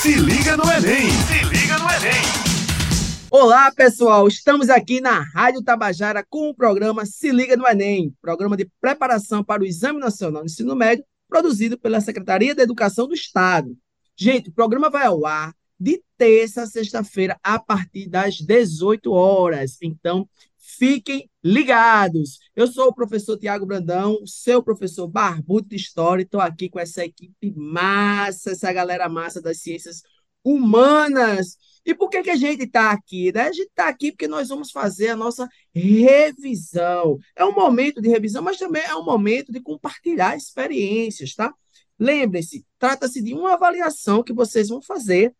Se liga no Enem! Se liga no Enem! Olá, pessoal! Estamos aqui na Rádio Tabajara com o programa Se Liga no Enem, programa de preparação para o Exame Nacional do Ensino Médio, produzido pela Secretaria da Educação do Estado. Gente, o programa vai ao ar de terça a sexta-feira, a partir das 18 horas. Então, fiquem ligados. Eu sou o professor Tiago Brandão, seu professor barbudo de História, estou aqui com essa equipe massa, essa galera massa das ciências humanas. E por que, que a gente está aqui? Né? A gente está aqui porque nós vamos fazer a nossa revisão. É um momento de revisão, mas também é um momento de compartilhar experiências, tá? Lembrem-se, trata-se de uma avaliação que vocês vão fazer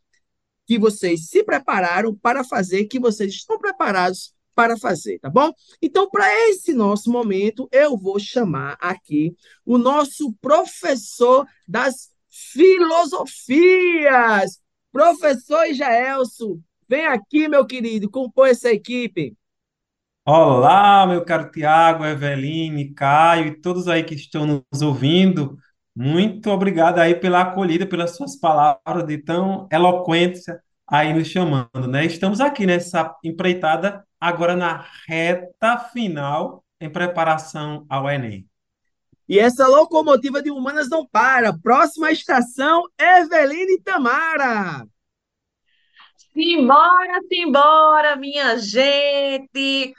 que vocês se prepararam para fazer, que vocês estão preparados para fazer, tá bom? Então, para esse nosso momento, eu vou chamar aqui o nosso professor das filosofias, professor Jaelso. Vem aqui, meu querido, compõe essa equipe. Olá, meu caro Tiago, Eveline, Caio e todos aí que estão nos ouvindo. Muito obrigado aí pela acolhida, pelas suas palavras de tão eloquência aí nos chamando, né? Estamos aqui nessa empreitada agora na reta final em preparação ao Enem. E essa locomotiva de humanas não para. Próxima estação, Eveline Tamara. Simbora, simbora, minha gente.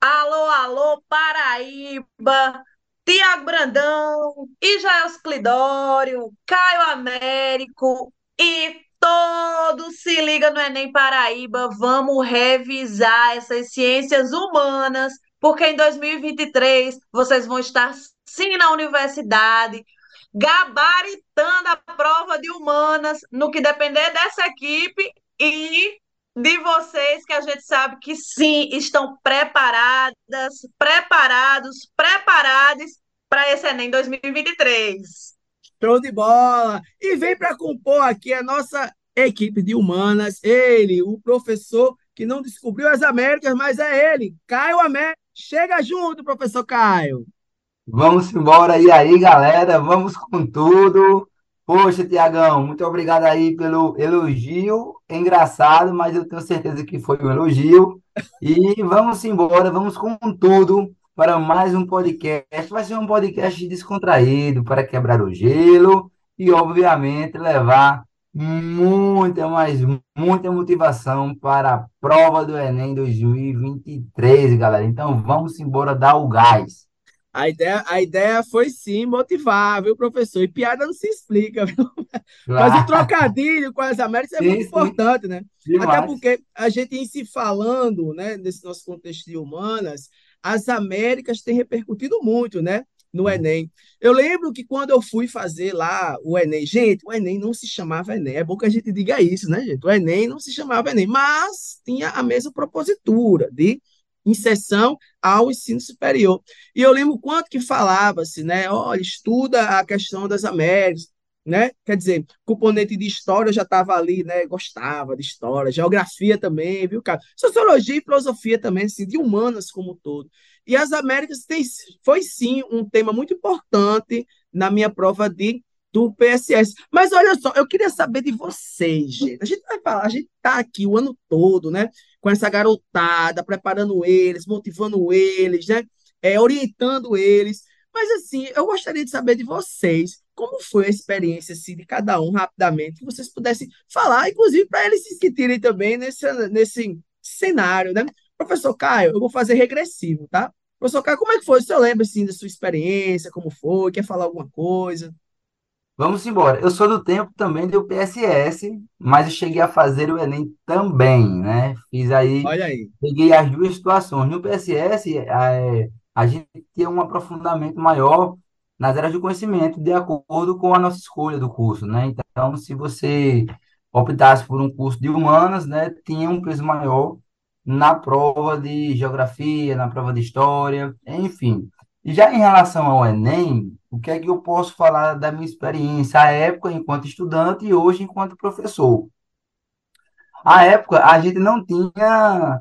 Alô, alô, Paraíba. Tiago Brandão, Ijael Clidório, Caio Américo e todos se liga no Enem Paraíba. Vamos revisar essas ciências humanas, porque em 2023 vocês vão estar sim na universidade, gabaritando a prova de humanas no que depender dessa equipe e de vocês que a gente sabe que sim, estão preparadas, preparados, preparados para esse Enem 2023. Show de bola! E vem para compor aqui a nossa equipe de humanas, ele, o professor que não descobriu as Américas, mas é ele, Caio América. Chega junto, professor Caio. Vamos embora. E aí, galera, vamos com tudo. Poxa, Tiagão, muito obrigado aí pelo elogio. É engraçado, mas eu tenho certeza que foi um elogio. E vamos embora, vamos com tudo para mais um podcast. Vai ser um podcast descontraído para quebrar o gelo e, obviamente, levar muita, mas muita motivação para a prova do Enem 2023, galera. Então vamos embora dar o gás. A ideia, a ideia foi sim motivar, viu, professor? E piada não se explica, viu? Claro. Mas o trocadilho com as Américas é sim, muito sim. importante, né? Demais. Até porque a gente em se falando, né, nesse nosso contexto de humanas, as Américas têm repercutido muito, né? No Enem. Eu lembro que quando eu fui fazer lá o Enem, gente, o Enem não se chamava Enem. É bom que a gente diga isso, né, gente? O Enem não se chamava Enem, mas tinha a mesma propositura de inserção ao ensino superior. E eu lembro quanto que falava-se, né? Olha, estuda a questão das Américas, né? Quer dizer, componente de história já estava ali, né? Gostava de história, geografia também, viu, cara? Sociologia e filosofia também, assim, de humanas como um todo. E as Américas tem, foi sim um tema muito importante na minha prova de do PSS. Mas olha só, eu queria saber de vocês, gente. A gente vai falar, a gente está aqui o ano todo, né? Com essa garotada, preparando eles, motivando eles, né? É, orientando eles. Mas assim, eu gostaria de saber de vocês como foi a experiência assim, de cada um rapidamente, que vocês pudessem falar, inclusive para eles se sentirem também nesse, nesse cenário, né? Professor Caio, eu vou fazer regressivo, tá? Professor Caio, como é que foi? O senhor lembra assim, da sua experiência, como foi? Quer falar alguma coisa? Vamos embora. Eu sou do tempo também do PSS, mas eu cheguei a fazer o Enem também, né? Fiz aí, Olha aí. peguei as duas situações. No PSS, é, a gente tinha um aprofundamento maior nas áreas de conhecimento, de acordo com a nossa escolha do curso, né? Então, se você optasse por um curso de humanas, né, tinha um peso maior na prova de geografia, na prova de história, enfim. E já em relação ao Enem, o que é que eu posso falar da minha experiência à época enquanto estudante e hoje enquanto professor? À época, a gente não tinha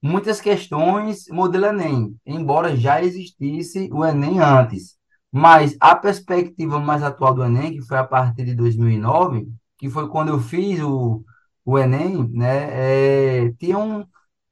muitas questões modelo Enem, embora já existisse o Enem antes. Mas a perspectiva mais atual do Enem, que foi a partir de 2009, que foi quando eu fiz o, o Enem, né, é, tinham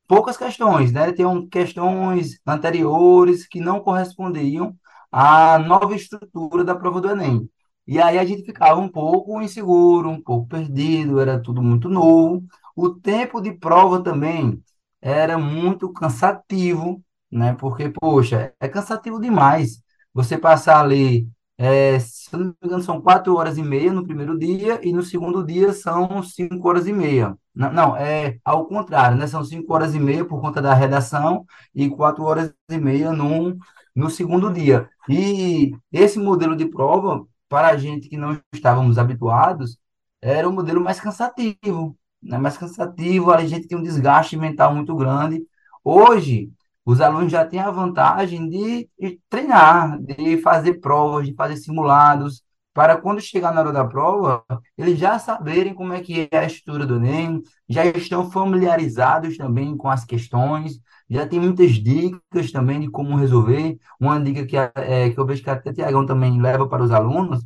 poucas questões, né? Tinham questões anteriores que não correspondiam à nova estrutura da prova do Enem. E aí a gente ficava um pouco inseguro, um pouco perdido, era tudo muito novo. O tempo de prova também era muito cansativo, né? Porque, poxa, é cansativo demais você passar ali é, se não me engano, são quatro horas e meia no primeiro dia e no segundo dia são cinco horas e meia. Não, não, é ao contrário, né? São cinco horas e meia por conta da redação e quatro horas e meia no, no segundo dia. E esse modelo de prova, para a gente que não estávamos habituados, era um modelo mais cansativo, né? Mais cansativo, a gente tem um desgaste mental muito grande. Hoje, os alunos já têm a vantagem de, de treinar, de fazer provas, de fazer simulados, para quando chegar na hora da prova, eles já saberem como é que é a estrutura do Enem, já estão familiarizados também com as questões, já tem muitas dicas também de como resolver. Uma dica que, é, que eu vejo que até Tiagão também leva para os alunos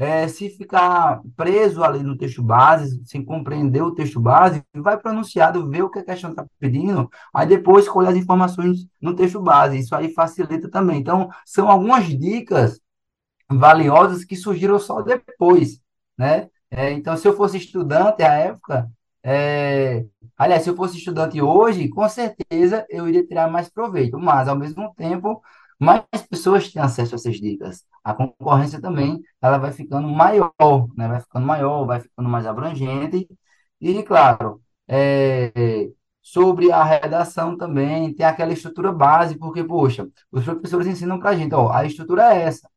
é, se ficar preso ali no texto base, sem compreender o texto base, vai para o enunciado, ver o que a questão está pedindo, aí depois escolhe as informações no texto base. Isso aí facilita também. Então, são algumas dicas valiosas que surgiram só depois, né? É, então, se eu fosse estudante à época, é, aliás, se eu fosse estudante hoje, com certeza eu iria tirar mais proveito, mas ao mesmo tempo mais pessoas têm acesso a essas dicas. A concorrência também, ela vai ficando maior, né? Vai ficando maior, vai ficando mais abrangente. E, claro, é, sobre a redação também, tem aquela estrutura base, porque, poxa, os professores ensinam para a gente, ó, a estrutura é essa,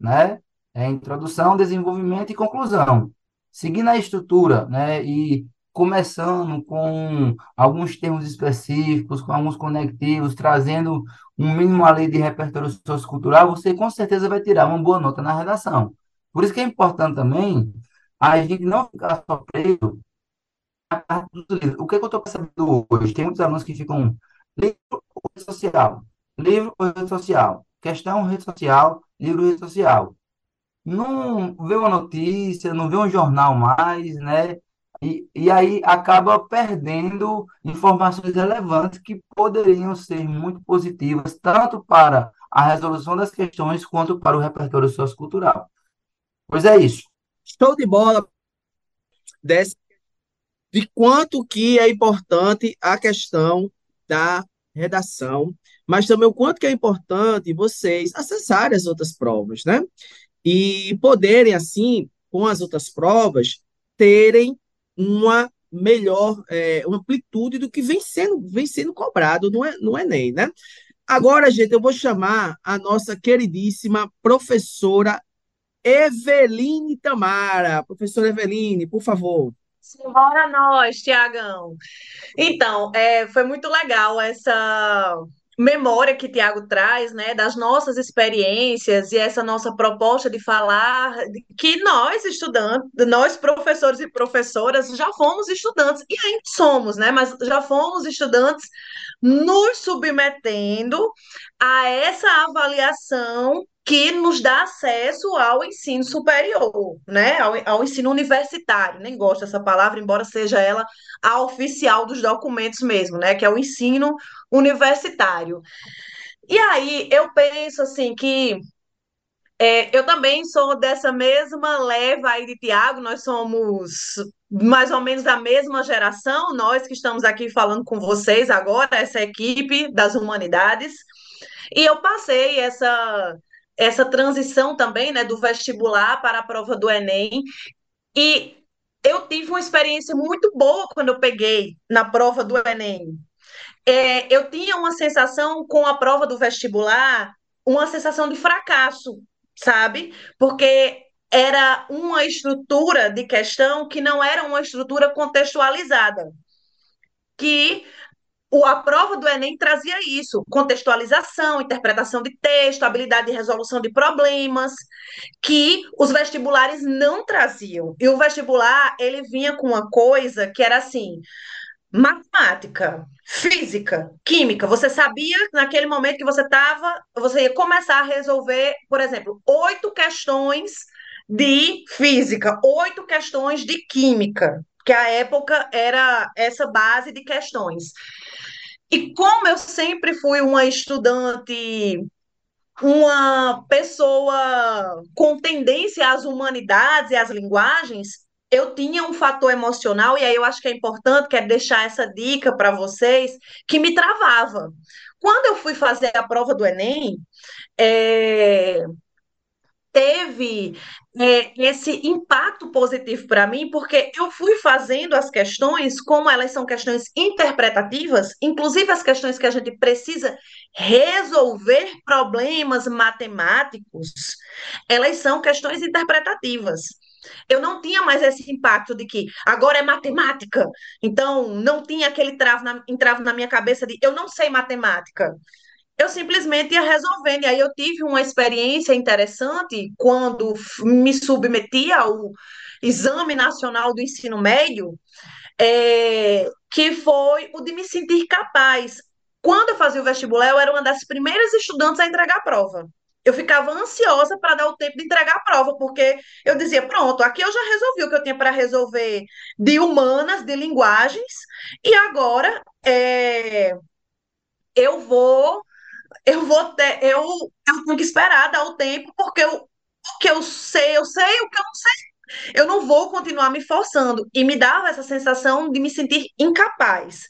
né? É introdução, desenvolvimento e conclusão. Seguindo a estrutura, né? E começando com alguns termos específicos, com alguns conectivos, trazendo um mínimo ali de repertório sociocultural, você com certeza vai tirar uma boa nota na redação. Por isso que é importante também a gente não ficar só preso o que, é que eu estou percebendo hoje? Tem muitos alunos que ficam livro ou rede social, livro ou rede social, questão rede social, livro rede social. Não vê uma notícia, não vê um jornal mais, né? E, e aí acaba perdendo informações relevantes que poderiam ser muito positivas, tanto para a resolução das questões quanto para o repertório sociocultural. Pois é isso. Show de bola desse, de quanto que é importante a questão da redação, mas também o quanto que é importante vocês acessarem as outras provas, né? E poderem, assim, com as outras provas, terem uma melhor é, uma amplitude do que vem sendo, vem sendo cobrado no, no Enem, né? Agora, gente, eu vou chamar a nossa queridíssima professora Eveline Tamara. Professora Eveline, por favor. Simbora nós, Tiagão. Então, é, foi muito legal essa memória que Tiago traz, né, das nossas experiências e essa nossa proposta de falar que nós estudantes, nós professores e professoras já fomos estudantes e ainda somos, né, mas já fomos estudantes nos submetendo a essa avaliação que nos dá acesso ao ensino superior, né? Ao, ao, ensino universitário. Nem gosto dessa palavra, embora seja ela a oficial dos documentos mesmo, né? Que é o ensino universitário. E aí eu penso assim que é, eu também sou dessa mesma leva aí de Tiago, nós somos mais ou menos da mesma geração, nós que estamos aqui falando com vocês agora, essa equipe das humanidades. E eu passei essa essa transição também, né, do vestibular para a prova do Enem. E eu tive uma experiência muito boa quando eu peguei na prova do Enem. É, eu tinha uma sensação com a prova do vestibular, uma sensação de fracasso, sabe? Porque era uma estrutura de questão que não era uma estrutura contextualizada. Que o, a prova do Enem trazia isso: contextualização, interpretação de texto, habilidade de resolução de problemas, que os vestibulares não traziam. E o vestibular, ele vinha com uma coisa que era assim: matemática, física, química. Você sabia naquele momento que você estava, você ia começar a resolver, por exemplo, oito questões de física, oito questões de química, que a época era essa base de questões. E como eu sempre fui uma estudante, uma pessoa com tendência às humanidades e às linguagens, eu tinha um fator emocional, e aí eu acho que é importante, quero deixar essa dica para vocês, que me travava. Quando eu fui fazer a prova do Enem, é, teve é, esse impacto positivo para mim, porque eu fui fazendo as questões, como elas são questões interpretativas, inclusive as questões que a gente precisa resolver problemas matemáticos, elas são questões interpretativas. Eu não tinha mais esse impacto de que agora é matemática, então não tinha aquele travo na, entrave na minha cabeça de eu não sei matemática eu simplesmente ia resolvendo. E aí eu tive uma experiência interessante quando me submeti ao Exame Nacional do Ensino Médio, é, que foi o de me sentir capaz. Quando eu fazia o vestibular, eu era uma das primeiras estudantes a entregar a prova. Eu ficava ansiosa para dar o tempo de entregar a prova, porque eu dizia: pronto, aqui eu já resolvi o que eu tinha para resolver de humanas, de linguagens, e agora é, eu vou eu vou ter, eu, eu tenho que esperar dar o tempo, porque eu, o que eu sei, eu sei, o que eu não sei, eu não vou continuar me forçando. E me dava essa sensação de me sentir incapaz.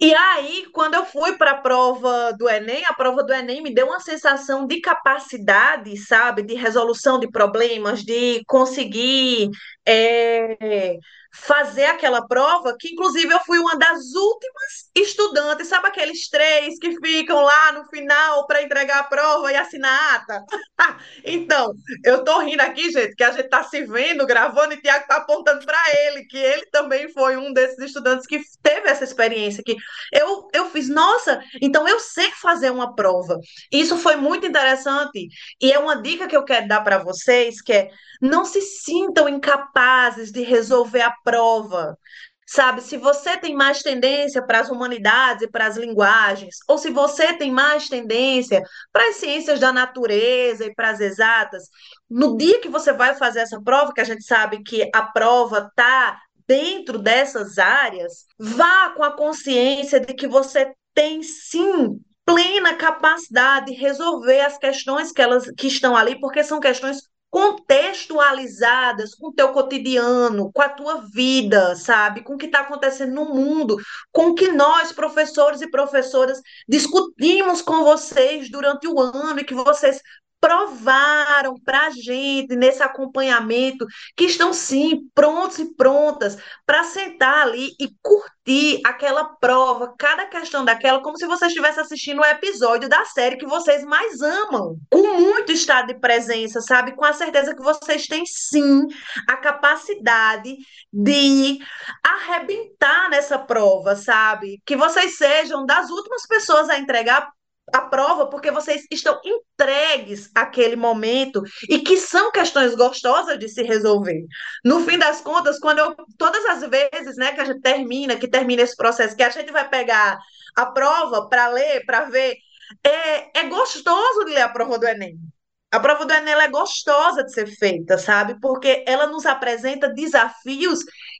E aí, quando eu fui para a prova do Enem, a prova do Enem me deu uma sensação de capacidade, sabe, de resolução de problemas, de conseguir é, fazer aquela prova, que inclusive eu fui uma das últimas estudantes, sabe aqueles três que ficam lá no final para entregar a prova e assinar a ata? então, eu tô rindo aqui, gente, que a gente tá se vendo, gravando, e o Tiago tá apontando para ele, que ele também foi um desses estudantes que teve essa experiência, que eu, eu fiz, nossa, então eu sei fazer uma prova. Isso foi muito interessante, e é uma dica que eu quero dar para vocês, que é não se sintam incapazes de resolver a prova. Sabe, se você tem mais tendência para as humanidades e para as linguagens, ou se você tem mais tendência para as ciências da natureza e para as exatas, no dia que você vai fazer essa prova, que a gente sabe que a prova está dentro dessas áreas, vá com a consciência de que você tem sim plena capacidade de resolver as questões que elas que estão ali, porque são questões contextualizadas com o teu cotidiano, com a tua vida, sabe? Com o que está acontecendo no mundo, com o que nós, professores e professoras, discutimos com vocês durante o ano e que vocês provaram para a gente nesse acompanhamento que estão sim prontos e prontas para sentar ali e curtir aquela prova, cada questão daquela, como se você estivesse assistindo um episódio da série que vocês mais amam, com muito estado de presença, sabe? Com a certeza que vocês têm sim a capacidade de arrebentar nessa prova, sabe? Que vocês sejam das últimas pessoas a entregar a prova porque vocês estão entregues àquele momento e que são questões gostosas de se resolver. No fim das contas, quando eu todas as vezes, né, que a gente termina, que termina esse processo, que a gente vai pegar a prova para ler, para ver, é, é gostoso de ler a prova do Enem. A prova do Enem é gostosa de ser feita, sabe? Porque ela nos apresenta desafios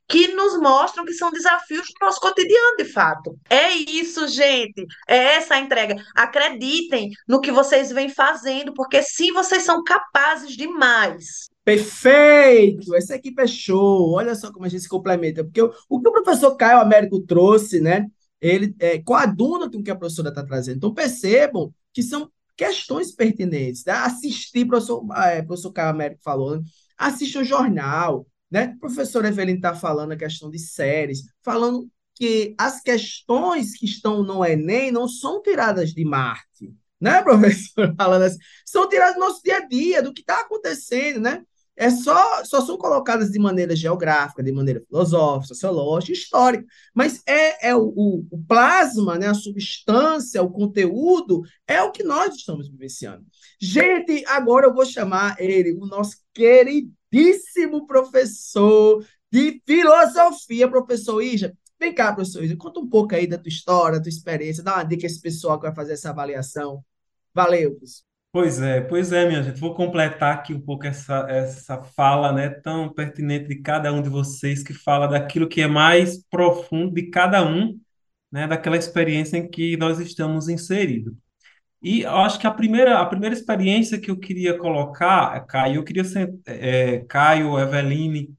que nos mostram que são desafios do nosso cotidiano, de fato. É isso, gente. É essa a entrega. Acreditem no que vocês vêm fazendo, porque sim, vocês são capazes demais. Perfeito! Essa equipe é show. Olha só como a gente se complementa. Porque o, o que o professor Caio Américo trouxe, né? Ele é, coaduna com o que a professora está trazendo. Então, percebam que são questões pertinentes. Né? Assistir, professor, é, professor Caio Américo falou, né? assista o jornal, né? O professor Evelyn está falando a questão de séries, falando que as questões que estão no Enem não são tiradas de Marte, né, professor? Falando assim, são tiradas do nosso dia a dia, do que está acontecendo, né? É só, só são colocadas de maneira geográfica, de maneira filosófica, sociológica, histórica, mas é, é o, o, plasma, né, a substância, o conteúdo, é o que nós estamos vivenciando. Gente, agora eu vou chamar ele, o nosso queridíssimo professor de filosofia, professor Ija. Vem cá, professor Ija, conta um pouco aí da tua história, da tua experiência, dá uma dica a esse pessoal que vai fazer essa avaliação. Valeu, professor. Pois é, pois é, minha gente. Vou completar aqui um pouco essa, essa fala, né, tão pertinente de cada um de vocês, que fala daquilo que é mais profundo de cada um, né, daquela experiência em que nós estamos inseridos. E eu acho que a primeira, a primeira experiência que eu queria colocar, Caio, eu queria, é, Caio, Eveline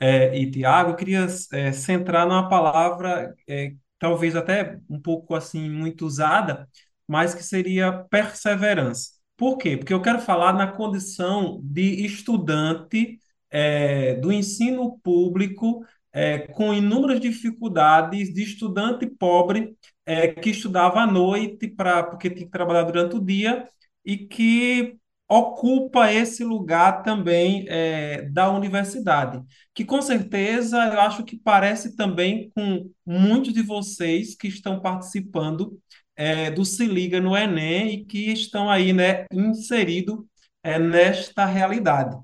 é, e Tiago, eu queria é, centrar numa palavra, é, talvez até um pouco assim, muito usada, mas que seria perseverança. Por quê? Porque eu quero falar na condição de estudante é, do ensino público é, com inúmeras dificuldades, de estudante pobre é, que estudava à noite pra, porque tinha que trabalhar durante o dia e que ocupa esse lugar também é, da universidade, que com certeza eu acho que parece também com muitos de vocês que estão participando é, do Se Liga no Enem e que estão aí, né, inseridos é, nesta realidade.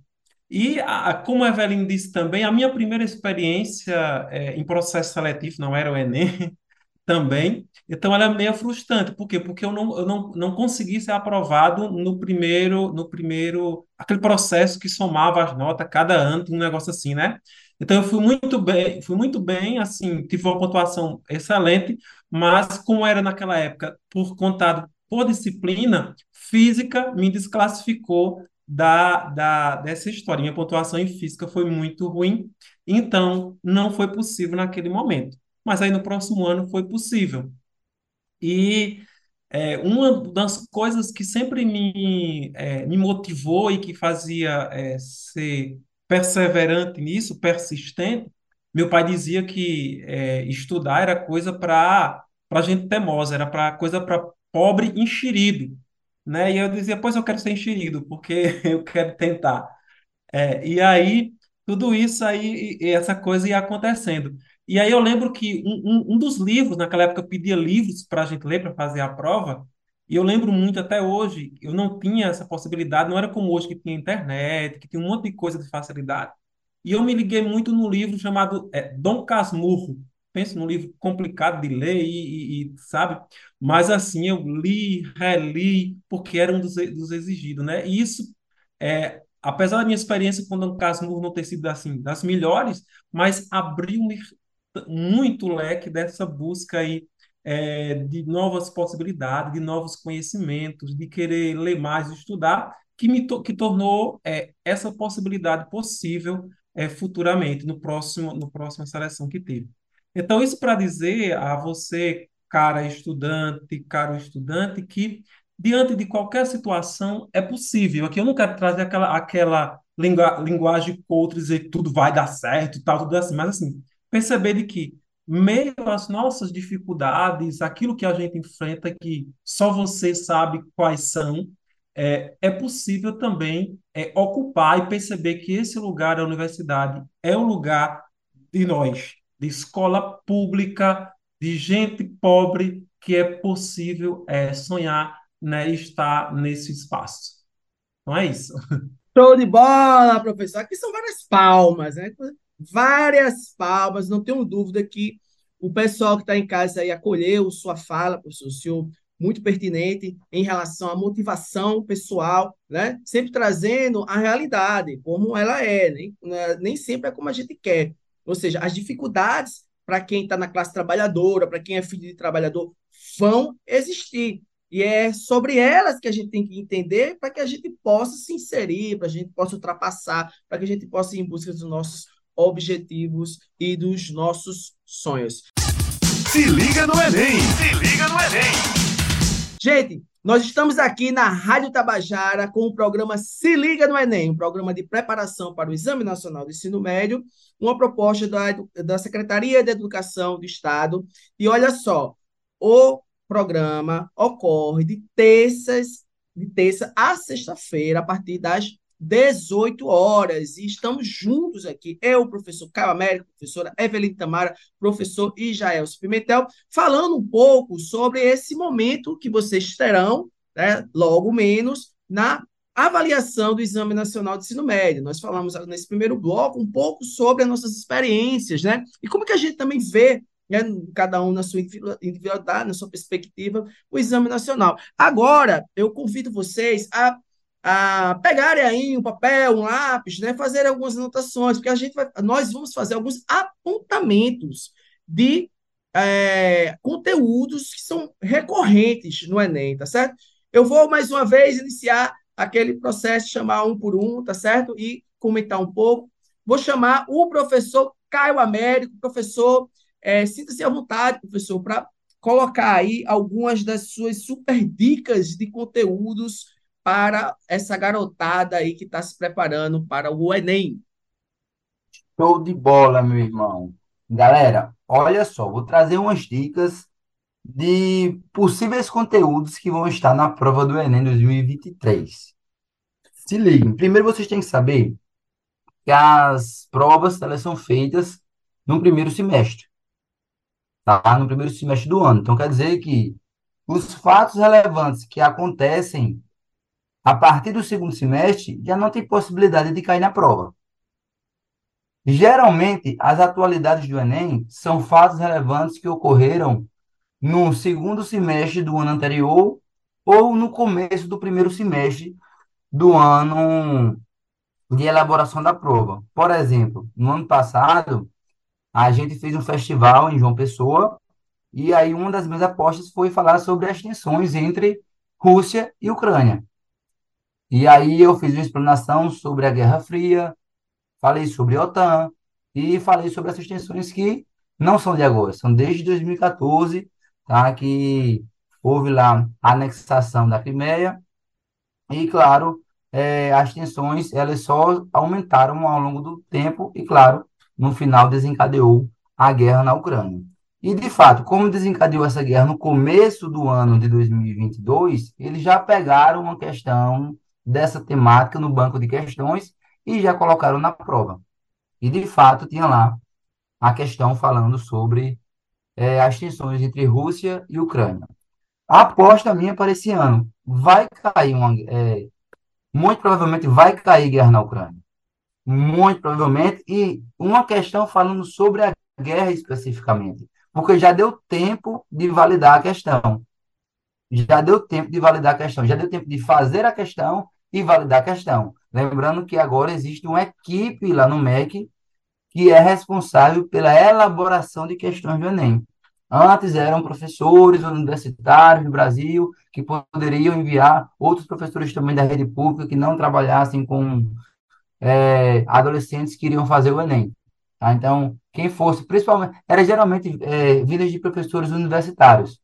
E, a, como a Evelyn disse também, a minha primeira experiência é, em processo seletivo não era o Enem também, então ela é meio frustrante. Por quê? Porque eu não, eu não, não consegui ser aprovado no primeiro, no primeiro, aquele processo que somava as notas cada ano, um negócio assim, né? Então eu fui muito bem, fui muito bem, assim, tive uma pontuação excelente, mas como era naquela época, por contado por disciplina, física me desclassificou da, da, dessa história. Minha pontuação em física foi muito ruim, então não foi possível naquele momento. Mas aí no próximo ano foi possível. E é, uma das coisas que sempre me, é, me motivou e que fazia é, ser perseverante nisso, persistente, meu pai dizia que é, estudar era coisa para para gente temosa, era para coisa para pobre enxerido, né? E eu dizia, pois eu quero ser enxerido, porque eu quero tentar. É, e aí tudo isso aí, essa coisa ia acontecendo. E aí eu lembro que um, um, um dos livros, naquela época eu pedia livros para a gente ler para fazer a prova, e eu lembro muito até hoje, eu não tinha essa possibilidade, não era como hoje que tinha internet, que tinha um monte de coisa de facilidade. E eu me liguei muito no livro chamado é, Dom Casmurro. Penso num livro complicado de ler e, e, e, sabe? Mas assim, eu li, reli, porque era um dos, dos exigidos, né? E isso, é, apesar da minha experiência com Dom Casmurro não ter sido assim, das melhores, mas abriu-me muito leque dessa busca aí é, de novas possibilidades, de novos conhecimentos, de querer ler mais, estudar, que me to que tornou é, essa possibilidade possível é, futuramente, no próximo, no próxima seleção que teve. Então, isso para dizer a você, cara estudante, caro estudante, que diante de qualquer situação é possível. Aqui eu não quero trazer aquela, aquela lingu linguagem contra dizer que tudo vai dar certo, tal, tudo assim, mas assim, perceber de que meio às nossas dificuldades, aquilo que a gente enfrenta, que só você sabe quais são, é, é possível também é, ocupar e perceber que esse lugar, a universidade, é o lugar de nós, de escola pública, de gente pobre, que é possível é, sonhar né, estar nesse espaço. Não é isso? Show de bola, professor. Aqui são várias palmas, né? Várias palmas, não tenho dúvida que o pessoal que está em casa aí acolheu sua fala, professor, o senhor muito pertinente em relação à motivação pessoal, né? Sempre trazendo a realidade, como ela é, nem, né? nem sempre é como a gente quer. Ou seja, as dificuldades para quem está na classe trabalhadora, para quem é filho de trabalhador, vão existir. E é sobre elas que a gente tem que entender para que a gente possa se inserir, para a gente possa ultrapassar, para que a gente possa ir em busca dos nossos objetivos e dos nossos sonhos. Se liga no Enem! Se liga no Enem! Gente, nós estamos aqui na Rádio Tabajara com o programa Se Liga no Enem, um programa de preparação para o Exame Nacional do Ensino Médio, uma proposta da, da Secretaria de Educação do Estado. E olha só, o programa ocorre de terças, de terça a sexta-feira, a partir das 18 horas. E estamos juntos aqui. Eu, professor Caio Américo, professora Evelyn Tamara, professor Ijael Pimentel, falando um pouco sobre esse momento que vocês terão, né, logo menos, na avaliação do Exame Nacional de Ensino Médio. Nós falamos nesse primeiro bloco um pouco sobre as nossas experiências, né? E como que a gente também vê né, cada um na sua individualidade, na sua perspectiva, o exame nacional. Agora, eu convido vocês a, a pegarem aí um papel, um lápis, né, fazer algumas anotações, porque a gente vai, nós vamos fazer alguns apontamentos de é, conteúdos que são recorrentes no Enem, tá certo? Eu vou mais uma vez iniciar aquele processo, chamar um por um, tá certo? E comentar um pouco. Vou chamar o professor Caio Américo, professor, é, sinta-se à vontade, professor, para colocar aí algumas das suas super dicas de conteúdos para essa garotada aí que está se preparando para o Enem. Show de bola, meu irmão. Galera, olha só, vou trazer umas dicas de possíveis conteúdos que vão estar na prova do Enem 2023. Se liguem, primeiro vocês têm que saber que as provas elas são feitas no primeiro semestre, tá? No primeiro semestre do ano. Então quer dizer que os fatos relevantes que acontecem a partir do segundo semestre já não tem possibilidade de cair na prova. Geralmente, as atualidades do Enem são fatos relevantes que ocorreram no segundo semestre do ano anterior ou no começo do primeiro semestre do ano de elaboração da prova. Por exemplo, no ano passado, a gente fez um festival em João Pessoa e aí uma das minhas apostas foi falar sobre as tensões entre Rússia e Ucrânia. E aí eu fiz uma explanação sobre a Guerra Fria, falei sobre a OTAN e falei sobre essas tensões que não são de agora, são desde 2014, tá? Que houve lá a anexação da Crimeia e, claro, é, as tensões elas só aumentaram ao longo do tempo e, claro, no final desencadeou a guerra na Ucrânia. E, de fato, como desencadeou essa guerra no começo do ano de 2022, eles já pegaram uma questão dessa temática no banco de questões e já colocaram na prova. E, de fato, tinha lá a questão falando sobre é, as tensões entre Rússia e Ucrânia. A aposta minha para esse ano vai cair uma, é, muito provavelmente vai cair guerra na Ucrânia. Muito provavelmente. E uma questão falando sobre a guerra especificamente. Porque já deu tempo de validar a questão. Já deu tempo de validar a questão. Já deu tempo de fazer a questão e validar a questão. Lembrando que agora existe uma equipe lá no MEC que é responsável pela elaboração de questões do Enem. Antes eram professores universitários do Brasil que poderiam enviar outros professores também da rede pública que não trabalhassem com é, adolescentes que iriam fazer o Enem. Tá? Então, quem fosse, principalmente, era geralmente é, de professores universitários.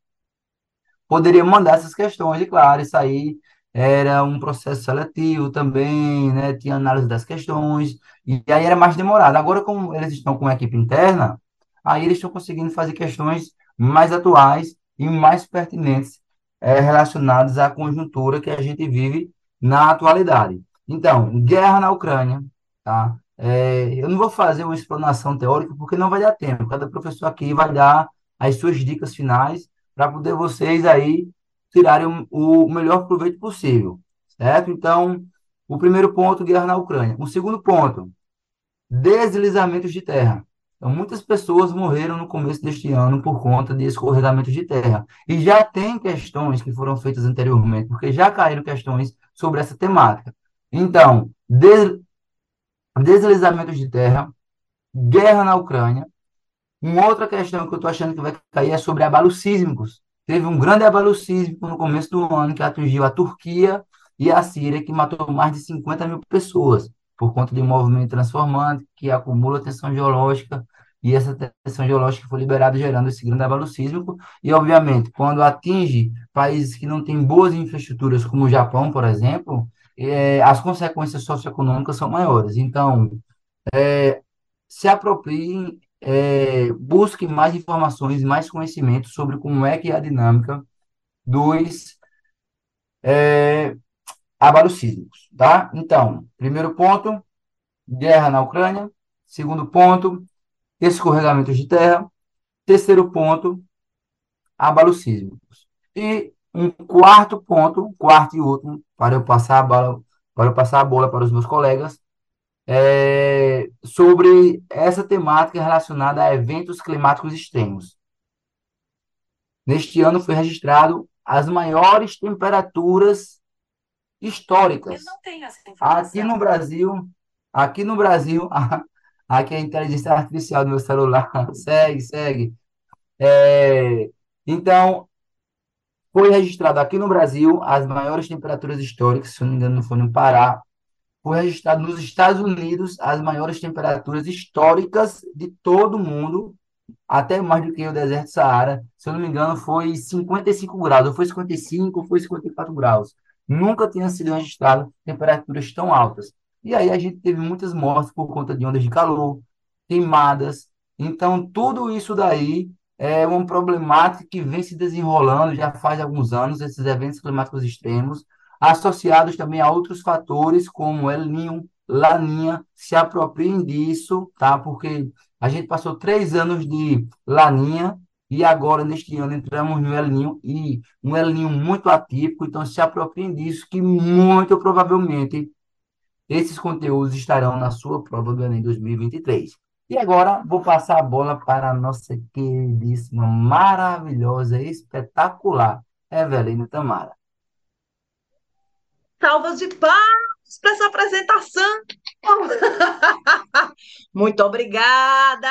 Poderiam mandar essas questões, e claro, isso aí era um processo seletivo também, né? Tinha análise das questões, e aí era mais demorado. Agora, como eles estão com uma equipe interna, aí eles estão conseguindo fazer questões mais atuais e mais pertinentes é, relacionadas à conjuntura que a gente vive na atualidade. Então, guerra na Ucrânia, tá? É, eu não vou fazer uma explanação teórica porque não vai dar tempo. Cada professor aqui vai dar as suas dicas finais para poder vocês aí tirarem o melhor proveito possível, certo? Então, o primeiro ponto, guerra na Ucrânia. O segundo ponto, deslizamentos de terra. Então, muitas pessoas morreram no começo deste ano por conta de escorregamentos de terra. E já tem questões que foram feitas anteriormente, porque já caíram questões sobre essa temática. Então, des... deslizamentos de terra, guerra na Ucrânia. Uma outra questão que eu estou achando que vai cair é sobre abalos sísmicos. Teve um grande abalo sísmico no começo do ano que atingiu a Turquia e a Síria, que matou mais de 50 mil pessoas, por conta de um movimento transformante que acumula tensão geológica, e essa tensão geológica foi liberada, gerando esse grande abalo sísmico. E, obviamente, quando atinge países que não têm boas infraestruturas, como o Japão, por exemplo, é, as consequências socioeconômicas são maiores. Então, é, se apropriem é, busque mais informações, mais conhecimento sobre como é que é a dinâmica dos é, abalos sísmicos, tá? Então, primeiro ponto, guerra na Ucrânia. Segundo ponto, escorregamentos de terra. Terceiro ponto, abalos sísmicos. E um quarto ponto, quarto e último, para eu passar a bola, para eu passar a bola para os meus colegas, é, sobre essa temática relacionada a eventos climáticos extremos. Neste ano foi registrado as maiores temperaturas históricas. Eu não tenho essa informação. Aqui no Brasil, aqui no Brasil, aqui a inteligência artificial do meu celular segue, segue. É, então, foi registrado aqui no Brasil as maiores temperaturas históricas, se não me engano, não foi no Pará. Foi registrado nos Estados Unidos as maiores temperaturas históricas de todo o mundo, até mais do que o deserto Saara. Se eu não me engano, foi 55 graus, ou foi 55, ou foi 54 graus. Nunca tinha sido registrado temperaturas tão altas. E aí a gente teve muitas mortes por conta de ondas de calor, queimadas. Então, tudo isso daí é uma problemática que vem se desenrolando já faz alguns anos, esses eventos climáticos extremos, associados também a outros fatores como El Niño, Laninha, se apropriem disso, tá? Porque a gente passou três anos de Laninha e agora, neste ano, entramos no El Niño e um El Niño muito atípico, então se apropriem disso, que muito provavelmente esses conteúdos estarão na sua prova do Enem 2023. E agora vou passar a bola para a nossa queridíssima, maravilhosa, espetacular Evelina Tamara. Salvas de palmas para essa apresentação. Muito obrigada,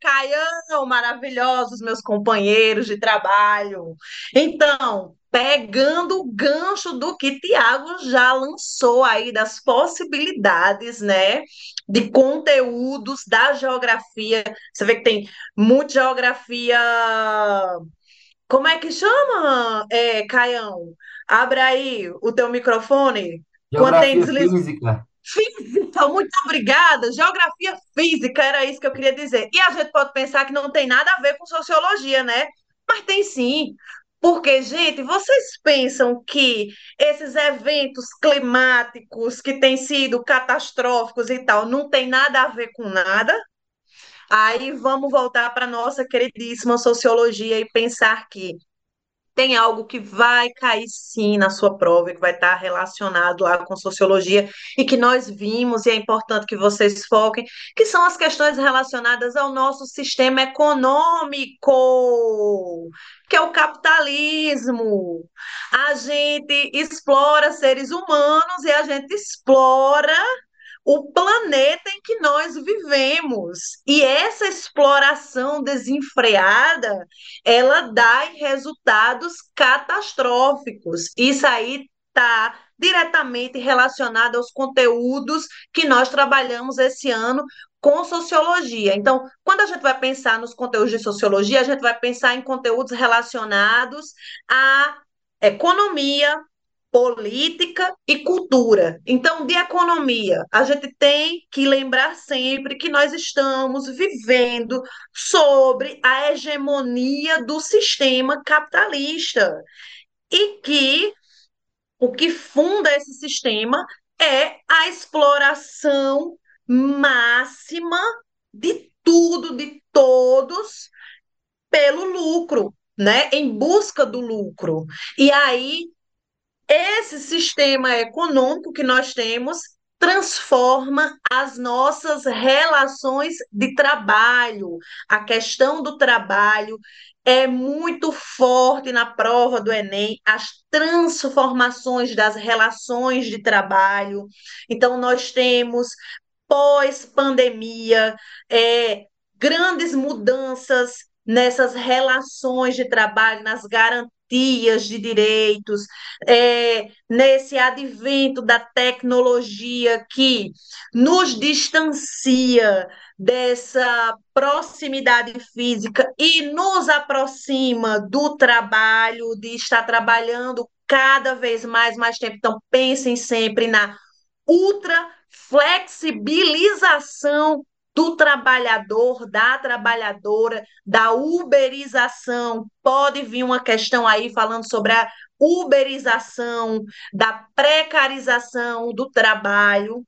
Caião, maravilhosos meus companheiros de trabalho. Então, pegando o gancho do que Tiago já lançou aí das possibilidades, né, de conteúdos da geografia. Você vê que tem muita geografia. Como é que chama, é, Caião? Abre aí o teu microfone. Geografia física. Física, muito obrigada. Geografia física, era isso que eu queria dizer. E a gente pode pensar que não tem nada a ver com sociologia, né? Mas tem sim. Porque, gente, vocês pensam que esses eventos climáticos que têm sido catastróficos e tal não tem nada a ver com nada? Aí vamos voltar para a nossa queridíssima sociologia e pensar que tem algo que vai cair sim na sua prova, que vai estar relacionado lá com sociologia e que nós vimos, e é importante que vocês foquem, que são as questões relacionadas ao nosso sistema econômico, que é o capitalismo. A gente explora seres humanos e a gente explora o planeta em que nós vivemos. E essa exploração desenfreada, ela dá resultados catastróficos. Isso aí está diretamente relacionado aos conteúdos que nós trabalhamos esse ano com sociologia. Então, quando a gente vai pensar nos conteúdos de sociologia, a gente vai pensar em conteúdos relacionados à economia, política e cultura. Então, de economia, a gente tem que lembrar sempre que nós estamos vivendo sobre a hegemonia do sistema capitalista e que o que funda esse sistema é a exploração máxima de tudo, de todos, pelo lucro, né? Em busca do lucro. E aí esse sistema econômico que nós temos transforma as nossas relações de trabalho. A questão do trabalho é muito forte na prova do Enem, as transformações das relações de trabalho. Então, nós temos, pós-pandemia, é, grandes mudanças nessas relações de trabalho, nas garantias garantias de direitos, é, nesse advento da tecnologia que nos distancia dessa proximidade física e nos aproxima do trabalho, de estar trabalhando cada vez mais, mais tempo. Então, pensem sempre na ultra flexibilização do trabalhador, da trabalhadora, da uberização. Pode vir uma questão aí falando sobre a uberização, da precarização do trabalho.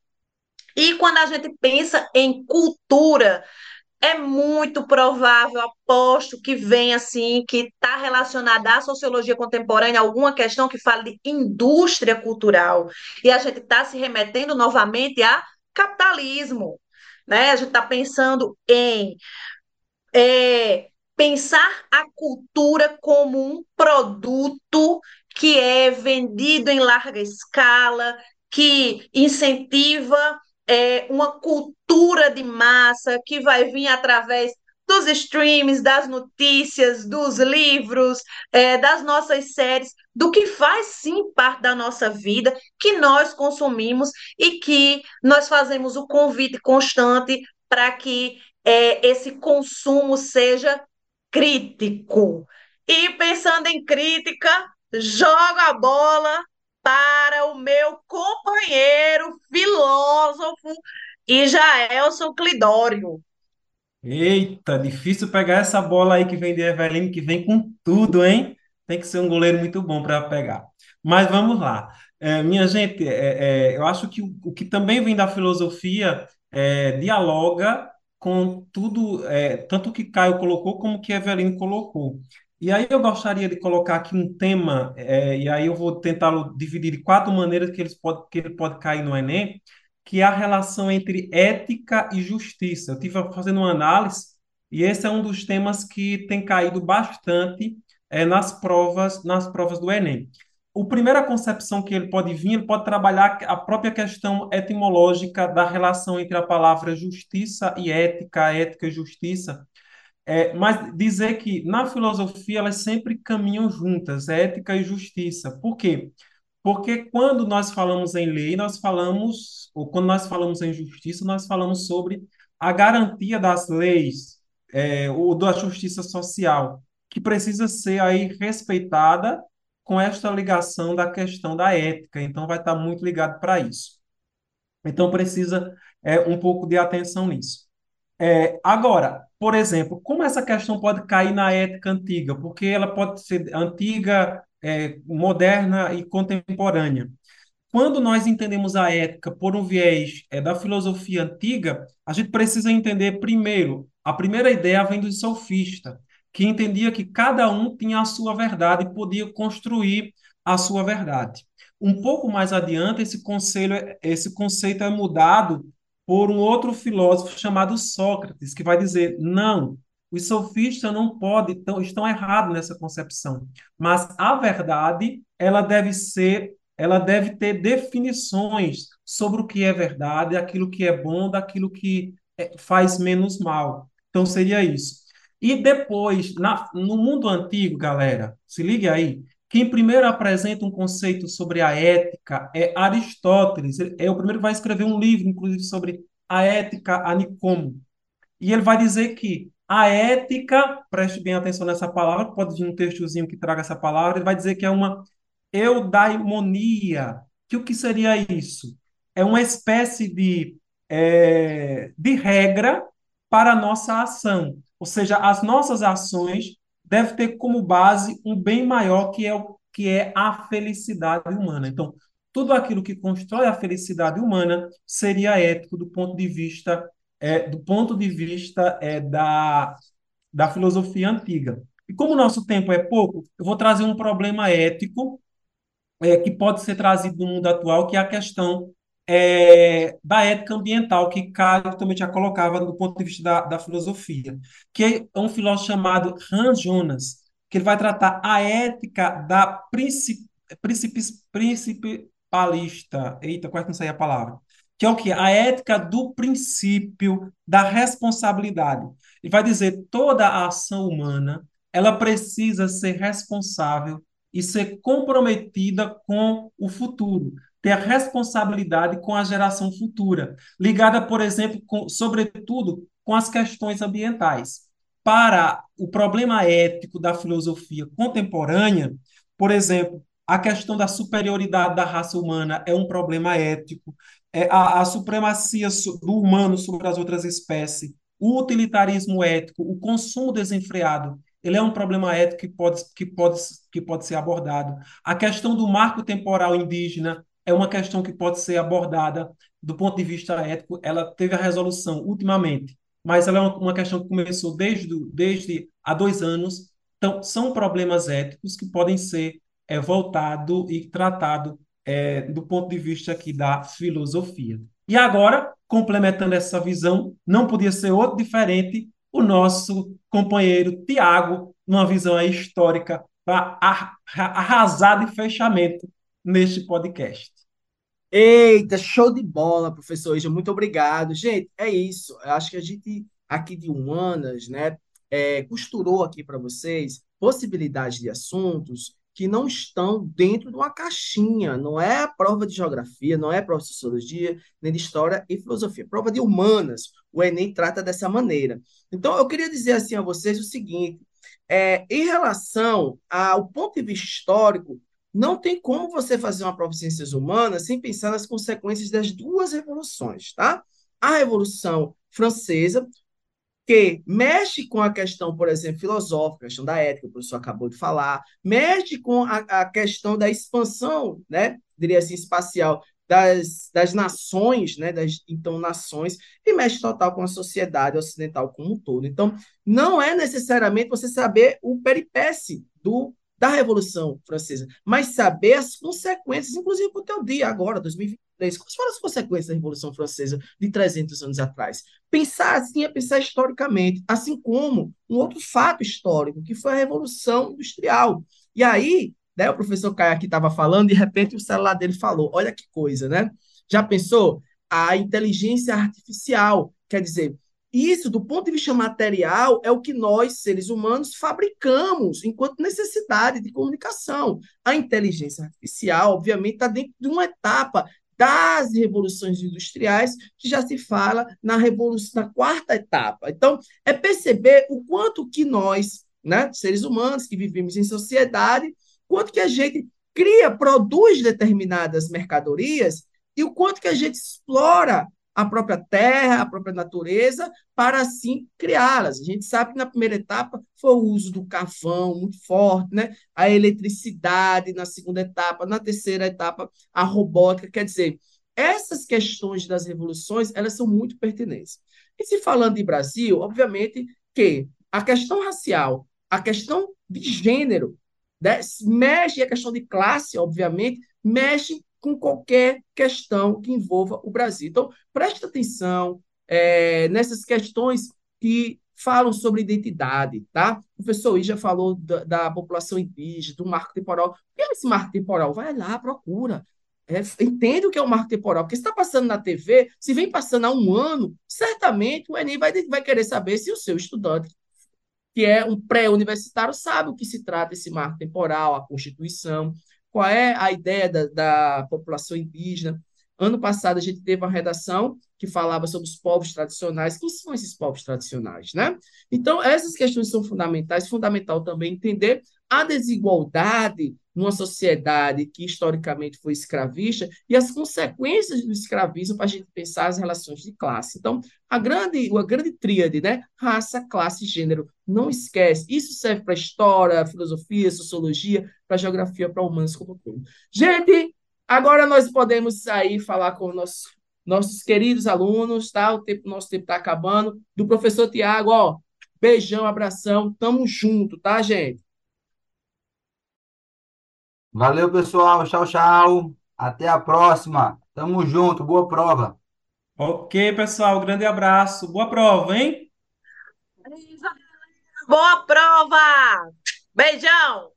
E quando a gente pensa em cultura, é muito provável, aposto que vem assim, que está relacionada à sociologia contemporânea, alguma questão que fale de indústria cultural. E a gente está se remetendo novamente a capitalismo. Né? A gente está pensando em é, pensar a cultura como um produto que é vendido em larga escala, que incentiva é, uma cultura de massa que vai vir através dos streams, das notícias, dos livros, é, das nossas séries, do que faz sim parte da nossa vida, que nós consumimos e que nós fazemos o convite constante para que é, esse consumo seja crítico. E pensando em crítica, jogo a bola para o meu companheiro filósofo Ijaelson Clidório. Eita, difícil pegar essa bola aí que vem de Eveline, que vem com tudo, hein? Tem que ser um goleiro muito bom para pegar. Mas vamos lá. É, minha gente, é, é, eu acho que o, o, que também vem da filosofia é, dialoga com tudo, é, tanto que Caio colocou como que Eveline colocou. E aí eu gostaria de colocar aqui um tema, é, e aí eu vou tentar dividir de quatro maneiras que, eles pode, que ele pode cair no Enem, que é a relação entre ética e justiça. Eu estive fazendo uma análise, e esse é um dos temas que tem caído bastante é, nas provas, nas provas do Enem. O primeira concepção que ele pode vir, ele pode trabalhar a própria questão etimológica da relação entre a palavra justiça e ética, ética e justiça, é, mas dizer que na filosofia elas sempre caminham juntas, ética e justiça. Por quê? Porque quando nós falamos em lei, nós falamos, ou quando nós falamos em justiça, nós falamos sobre a garantia das leis, é, ou da justiça social, que precisa ser aí respeitada com esta ligação da questão da ética. Então, vai estar muito ligado para isso. Então, precisa é, um pouco de atenção nisso. É, agora, por exemplo, como essa questão pode cair na ética antiga? Porque ela pode ser antiga, é, moderna e contemporânea. Quando nós entendemos a ética por um viés é, da filosofia antiga, a gente precisa entender primeiro, a primeira ideia vem do sofista, que entendia que cada um tinha a sua verdade e podia construir a sua verdade. Um pouco mais adiante, esse, conselho, esse conceito é mudado por um outro filósofo chamado Sócrates, que vai dizer: não, os sofistas não podem, estão, estão errados nessa concepção. Mas a verdade, ela deve ser, ela deve ter definições sobre o que é verdade, aquilo que é bom, daquilo que é, faz menos mal. Então seria isso. E depois, na, no mundo antigo, galera, se ligue aí, quem primeiro apresenta um conceito sobre a ética é Aristóteles. Ele é o primeiro que vai escrever um livro, inclusive, sobre a ética a Nicomo. E ele vai dizer que a ética, preste bem atenção nessa palavra, pode vir um textozinho que traga essa palavra, ele vai dizer que é uma eudaimonia. Que o que seria isso? É uma espécie de, é, de regra para a nossa ação. Ou seja, as nossas ações deve ter como base um bem maior que é o que é a felicidade humana. Então, tudo aquilo que constrói a felicidade humana seria ético do ponto de vista é, do ponto de vista é, da, da filosofia antiga. E como o nosso tempo é pouco, eu vou trazer um problema ético é, que pode ser trazido no mundo atual, que é a questão é, da ética ambiental, que Caio também já colocava do ponto de vista da, da filosofia, que é um filósofo chamado Hans Jonas, que ele vai tratar a ética da princip, princip, principalista, eita, quase não saía a palavra, que é o que? A ética do princípio da responsabilidade. Ele vai dizer toda a ação humana, ela precisa ser responsável e ser comprometida com o futuro ter a responsabilidade com a geração futura, ligada, por exemplo, com, sobretudo com as questões ambientais. Para o problema ético da filosofia contemporânea, por exemplo, a questão da superioridade da raça humana é um problema ético, é a, a supremacia do humano sobre as outras espécies, o utilitarismo ético, o consumo desenfreado, ele é um problema ético que pode, que pode, que pode ser abordado. A questão do marco temporal indígena é uma questão que pode ser abordada do ponto de vista ético. Ela teve a resolução ultimamente, mas ela é uma, questão que começou desde, desde há dois anos. Então, são problemas éticos que podem ser é, voltados e tratados é, do ponto de vista aqui da filosofia. E agora, complementando essa visão, não podia ser outro diferente o nosso companheiro Tiago, numa visão histórica para arrasar de fechamento neste podcast. Eita, show de bola, professor Ija, muito obrigado. Gente, é isso. Eu acho que a gente aqui de Humanas, né, é, costurou aqui para vocês possibilidades de assuntos que não estão dentro de uma caixinha. Não é a prova de geografia, não é prova de sociologia, nem de história e filosofia. Prova de humanas, o Enem trata dessa maneira. Então, eu queria dizer assim a vocês o seguinte: é, em relação ao ponto de vista histórico, não tem como você fazer uma prova de ciências humanas sem pensar nas consequências das duas revoluções, tá? A Revolução Francesa que mexe com a questão, por exemplo, filosófica, a questão da ética, o professor acabou de falar, mexe com a, a questão da expansão, né, diria assim, espacial das, das nações, né, das então nações, e mexe total com a sociedade ocidental como um todo. Então, não é necessariamente você saber o peripécie do da Revolução Francesa, mas saber as consequências, inclusive para o teu dia agora, 2023. Quais foram as consequências da Revolução Francesa de 300 anos atrás? Pensar assim é pensar historicamente, assim como um outro fato histórico, que foi a Revolução Industrial. E aí, né, o professor Caio aqui estava falando, de repente o celular dele falou, olha que coisa, né? Já pensou? A inteligência artificial, quer dizer, isso, do ponto de vista material, é o que nós, seres humanos, fabricamos enquanto necessidade de comunicação. A inteligência artificial, obviamente, está dentro de uma etapa das revoluções industriais, que já se fala na revolução, na quarta etapa. Então, é perceber o quanto que nós, né, seres humanos que vivemos em sociedade, quanto que a gente cria, produz determinadas mercadorias e o quanto que a gente explora a própria terra, a própria natureza, para assim criá-las. A gente sabe que na primeira etapa foi o uso do carvão muito forte, né? a eletricidade na segunda etapa, na terceira etapa, a robótica. Quer dizer, essas questões das revoluções, elas são muito pertinentes. E se falando de Brasil, obviamente que a questão racial, a questão de gênero, né? mexe, a questão de classe, obviamente, mexe com qualquer questão que envolva o Brasil. Então, preste atenção é, nessas questões que falam sobre identidade, tá? O professor I já falou da, da, população indígena, do marco temporal. O que é esse marco temporal? Vai lá, procura. É, entende o que é o marco temporal, porque se está passando na TV, se vem passando há um ano, certamente o Enem vai, vai querer saber se o seu estudante, que é um pré-universitário, sabe o que se trata esse marco temporal, a Constituição, qual é a ideia da, da população indígena. Ano passado a gente teve uma redação que falava sobre os povos tradicionais. Quem são esses povos tradicionais, né? Então, essas questões são fundamentais. Fundamental também entender a desigualdade numa sociedade que historicamente foi escravista e as consequências do escravismo para a gente pensar as relações de classe. Então, a grande, a grande tríade, né? Raça, classe e gênero. Não esquece. Isso serve para história, filosofia, sociologia, para geografia, para humanos como todo. Gente, agora nós podemos sair falar com nossos, nossos queridos alunos, tá? O tempo, nosso tempo está acabando. Do professor Tiago, ó. Beijão, abração. Tamo junto, tá, gente? Valeu, pessoal. Tchau, tchau. Até a próxima. Tamo junto. Boa prova. Ok, pessoal. Grande abraço. Boa prova, hein? Boa prova! Beijão!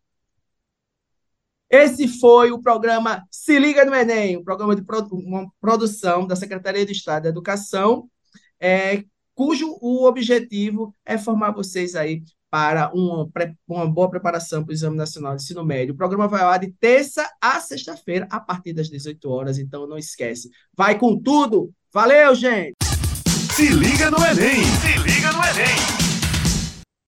Esse foi o programa Se Liga no Enem, um programa de produ uma produção da Secretaria de Estado da Educação, é, cujo o objetivo é formar vocês aí para uma, uma boa preparação para o Exame Nacional de Ensino Médio. O programa vai lá de terça a sexta-feira, a partir das 18 horas, então não esquece. Vai com tudo! Valeu, gente! Se liga no Enem! Se liga no Enem!